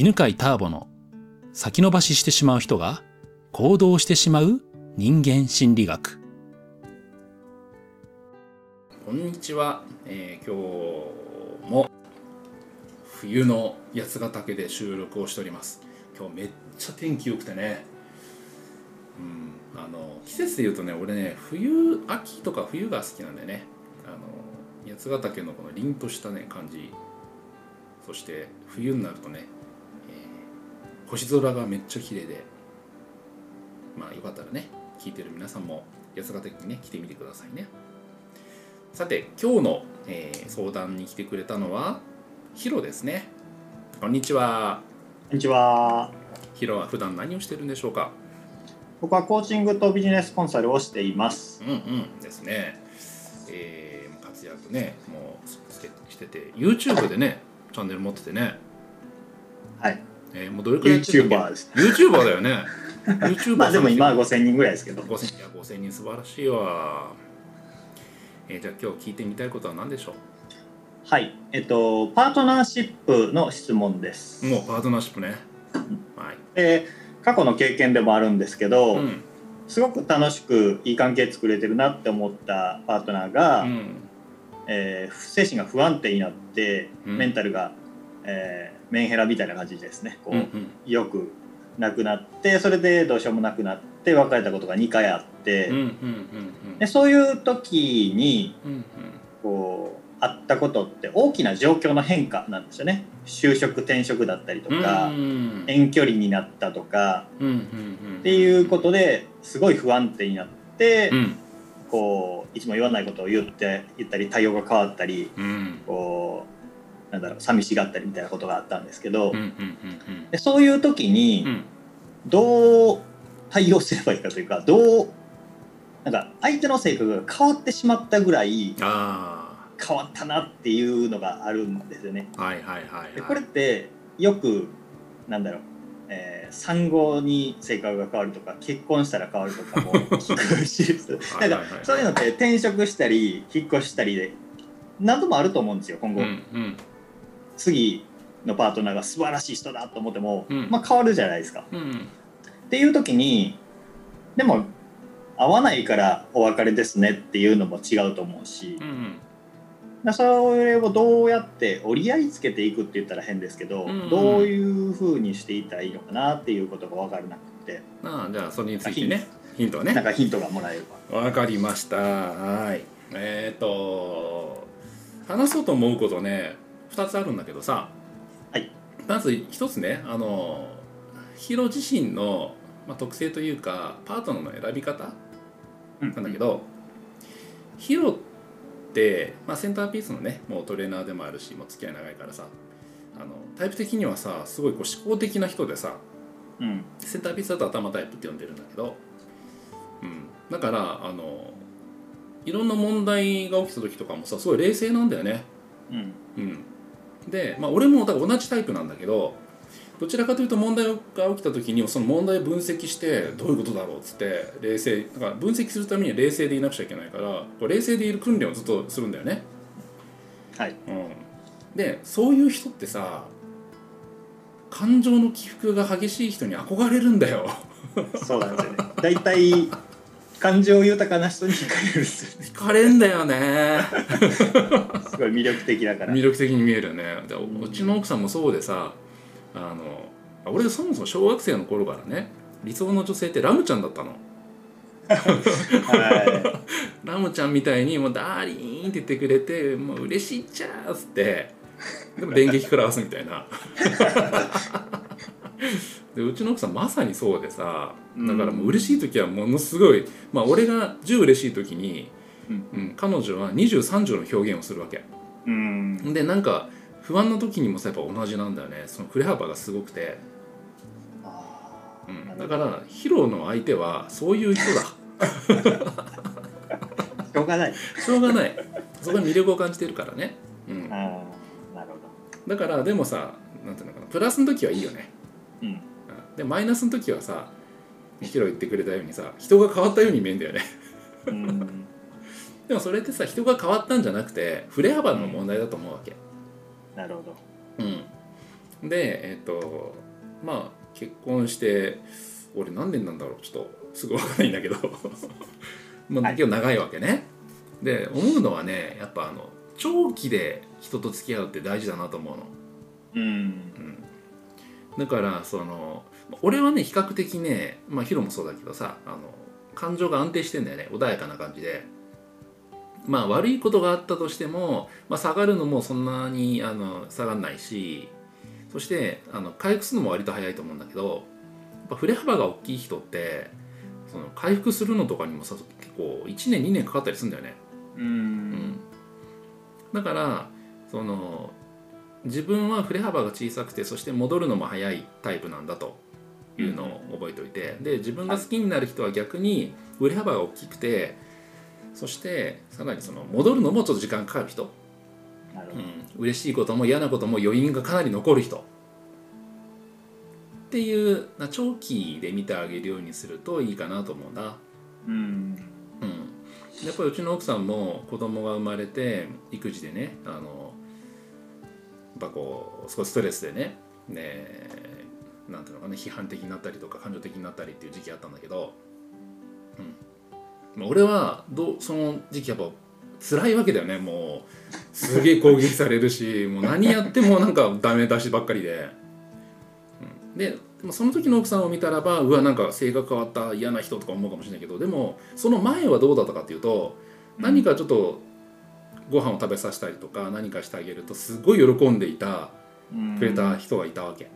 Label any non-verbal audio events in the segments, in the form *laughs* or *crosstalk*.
犬飼ターボの先延ばししてしまう人が行動してしまう人間心理学。こんにちは、えー、今日も冬の八ヶ岳で収録をしております。今日めっちゃ天気良くてね。うんあの季節で言うとね俺ね冬秋とか冬が好きなんだよね。あの八ヶ岳のこの凛としたね感じ。そして冬になるとね星空がめっちゃ綺麗で。まあよかったらね聞いてる皆さんも八ヶ岳にね来てみてくださいね。さて今日の、えー、相談に来てくれたのはヒロですね。こんにちは。こんにちは。ヒロは普段何をしてるんでしょうか？僕はコーチングとビジネスコンサルをしています。うんうんですね。えー、活躍ねもうしてて YouTube でねチャンネル持っててね。はいえー、もうどれくらい YouTuber です。YouTuber だよね。YouTuber *laughs* まあでも今は5000人ぐらいですけど。5000いや5000人素晴らしいわ。えー、じゃあ今日聞いてみたいことは何でしょう？はい。えっとパートナーシップの質問です。もうパートナーシップね。はい。えー、過去の経験でもあるんですけど、うん、すごく楽しくいい関係作れてるなって思ったパートナーが、うん、えー、精神が不安定になって、うん、メンタルが、えー、メンヘラみたいな感じですね。こう、うんうん、よく亡くなってそれでどうしようもなくなって別れたことが2回あって、でそういう時に、こうあったことって大きな状況の変化なんですよね。就職転職だったりとか、遠距離になったとか、っていうことですごい不安定になって、うん、こういつも言わないことを言って言ったり対応が変わったり、うん、こうなんだろう寂しがったりみたいなことがあったんですけど、でそういう時にどう対応すればいいかというかどうなんか相手の性格が変わってしまったぐらい変わったなっていうのがあるんですよね。はいはいはい、でこれってよくなんだろう、えー、産後に性格が変わるとか結婚したら変わるとかも *laughs* 聞くしなんかそういうのって転職したり引っ越したりで何度もあると思うんですよ今後。うんうん次のパートナーが素晴らしい人だと思っても、うん、まあ、変わるじゃないですか。うん、っていう時にでも合わないからお別れですねっていうのも違うと思うし、うん、それをどうやって折り合いつけていくって言ったら変ですけど、うんうん、どういうふうにしていったらいいのかなっていうことが分からなくて。ああじゃあそれについてねヒント。ね。なんかヒントがもらえれば。分かりました。はい。えっ、ー、と話そうと思うことね2つあるんだけどさ、はい、まず1つねあのヒロ自身の、まあ、特性というかパートナーの選び方なんだけど、うん、ヒロって、まあ、センターピースのねもうトレーナーでもあるしもう付き合い長いからさあのタイプ的にはさすごいこう思考的な人でさ、うん、センターピースだと頭タイプって呼んでるんだけど、うん、だからあのいろんな問題が起きた時とかもさすごい冷静なんだよね。うん、うんで、まあ、俺もだから同じタイプなんだけどどちらかというと問題が起きた時にその問題を分析してどういうことだろうっつって冷静だから分析するためには冷静でいなくちゃいけないから冷静でいる訓練をずっとするんだよね。はい、うん、でそういう人ってさ感情の起伏が激しい人に憧れるんだよ。そうなんですよね。だいたい感情豊かな人に惹かれるんですよね。惹かれんだよね。すごい魅力的だから。魅力的に見えるよね。でうちの奥さんもそうでさあの俺そもそも小学生の頃からね理想の女性ってラムちゃんだったの。はい、ラムちゃんみたいにもうダーリーンって言ってくれてもう嬉しいっちゃーっつってでも電撃食らわすみたいな *laughs* *laughs* でうちの奥さんまさにそうでさだからもう嬉しい時はものすごい、まあ、俺が10嬉しい時に、うん、うん、彼女は2030の表現をするわけ。うん、でなんか不安な時にもさやっぱ同じなんだよね。その振れ幅がすごくて、うん、だからヒロの相手はそういう人だ。*laughs* しょうがない。しょうがない。そこに魅力を感じてるからね、うん、なるほど。だからでもさなんていうのかな。プラスの時はいいよね、うん、でマイナスの時はさヒロ言ってくれたようにさ人が変わったように見えんだよね。*laughs* でもそれってさ人が変わったんじゃなくて振れ幅の問題だと思うわけ、なるほど。うん。でえっ、とまあ結婚して俺何年なんだろう。ちょっとすぐ分かんないんだけど。*laughs* まあ、結構長いわけね。で思うのはねやっぱあの長期で人と付き合うって大事だなと思うの。うん、うん、だからその俺はね比較的ねまあヒロもそうだけどさあの感情が安定してんだよね穏やかな感じで。まあ悪いことがあったとしても、まあ、下がるのもそんなにあの下がんないしそしてあの回復するのも割と早いと思うんだけどやっぱ振れ幅が大きい人ってその回復するのとかにもさ結構1年2年かかったりするんだよね。うん、うん、だからその自分は振れ幅が小さくてそして戻るのも早いタイプなんだというのを覚えておいて、うん、で自分が好きになる人は逆に振れ幅が大きくてそしてさらにその戻るのもちょっと時間かかる人、うん、嬉しいことも嫌なことも余韻がかなり残る人。っていう長期で見てあげるようにするといいかなと思うな。うん、うん、やっぱりうちの奥さんも子供が生まれて育児でねあのやっぱこう少しストレスでねねなんていうのかな批判的になったりとか感情的になったりっていう時期あったんだけど、うん、俺はどその時期やっぱ辛いわけだよねもう。すげえ攻撃されるしもう何やってもなんかダメ出しばっかりで。うん。でその時の奥さんを見たらばうわなんか性格変わった嫌な人とか思うかもしれないけどでもその前はどうだったかっていうと何かちょっとご飯を食べさせたりとか何かしてあげるとすごい喜んでいたくれた人がいたわけ。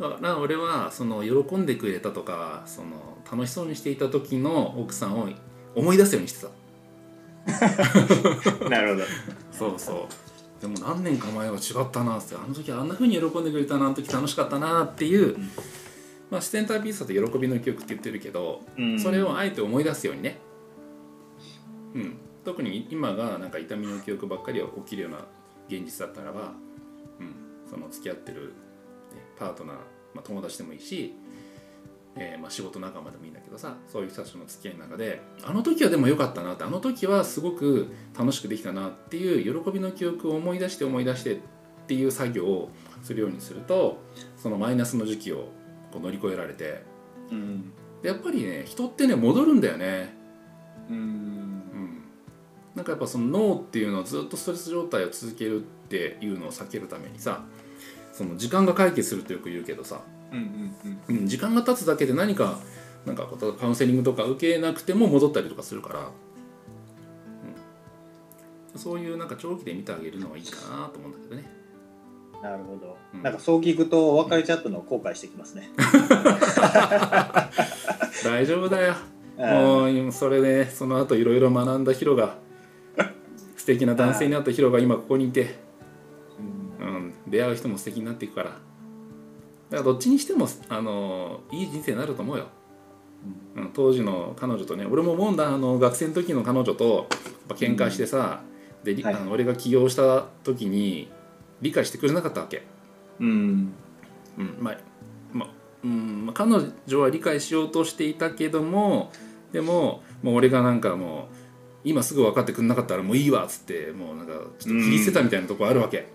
だから俺はその喜んでくれたとかその楽しそうにしていた時の奥さんを思い出すようにしてた。*laughs* なるほど。そうそう。でも何年か前は違ったなってあの時あんなふうに喜んでくれたなあの時楽しかったなっていう、うん、まあ、視点ターピースだと喜びの記憶って言ってるけど、うん、それをあえて思い出すようにね、うん、特に今がなんか痛みの記憶ばっかり起きるような現実だったらば、うん、その付き合ってる、ね、パートナー、まあ、友達でもいいしえー、まあ、仕事仲間でもいいんだけどさそういう人たちの付き合いの中であの時はでも良かったなってあの時はすごく楽しくできたなっていう喜びの記憶を思い出して思い出してっていう作業をするようにするとそのマイナスの時期をこう乗り越えられて、うん、でやっぱりね人ってね戻るんだよね。うん、うん、なんかやっぱその脳っていうのはずっとストレス状態を続けるっていうのを避けるためにさその時間が解決するとよく言うけどさうん、時間が経つだけで何かなんかカウンセリングとか受けなくても戻ったりとかするから、うん、そういうなんか長期で見てあげるのはいいかなと思うんだけどね。なるほど、うん、なんかそう聞くと別れちゃったのを後悔してきますね。*laughs* 大丈夫だよ。もうそれで、ね、その後いろいろ学んだヒロが素敵な男性になったヒロが今ここにいて、うん、出会う人も素敵になっていくから。だからどっちにしてもあのいい人生になると思うよ、うん、当時の彼女とね俺も思うんだあの学生の時の彼女とやっぱ喧嘩してさ、うん、で、はい、あの俺が起業した時に理解してくれなかったわけ。うん、うん、まあまあうん彼女は理解しようとしていたけどもでももう俺がなんかもう今すぐ分かってくれなかったらもういいわっつってもうなんかちょっと切り捨てたみたいなとこあるわけ。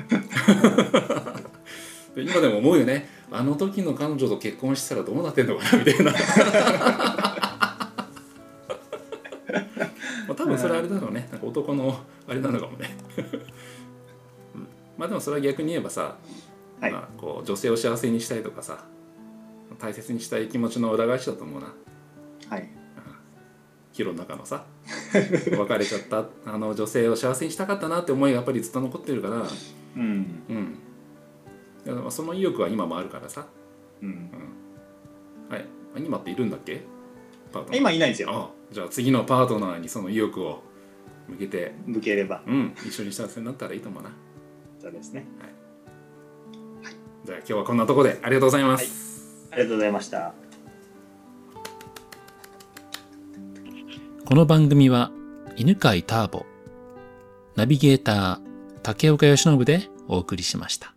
*laughs* 今でも思うよね。あの時の彼女と結婚したらどうなってんのかなみたいな。*laughs* まあ多分それあれだろうね。なんか男のあれなのかもね、うん、まあでもそれは逆に言えばさ、はい、まあ、こう女性を幸せにしたいとかさ大切にしたい気持ちの裏返しだと思うな。はいヒロの中のさ別れちゃったあの女性を幸せにしたかったなって思いがやっぱりずっと残ってるから、うん、うん。その意欲は今もあるからさ、うん、うん、はい。今っているんだっけ？今いないんですよ。あじゃあ次のパートナーにその意欲を向けて。向ければ。うん。一緒に幸せになったらいいと思うな。そうですね。はい、はい、じゃあ今日はこんなところでありがとうございます、はい、ありがとうございましたこの番組は犬飼ターボナビゲーター竹岡義信でお送りしました。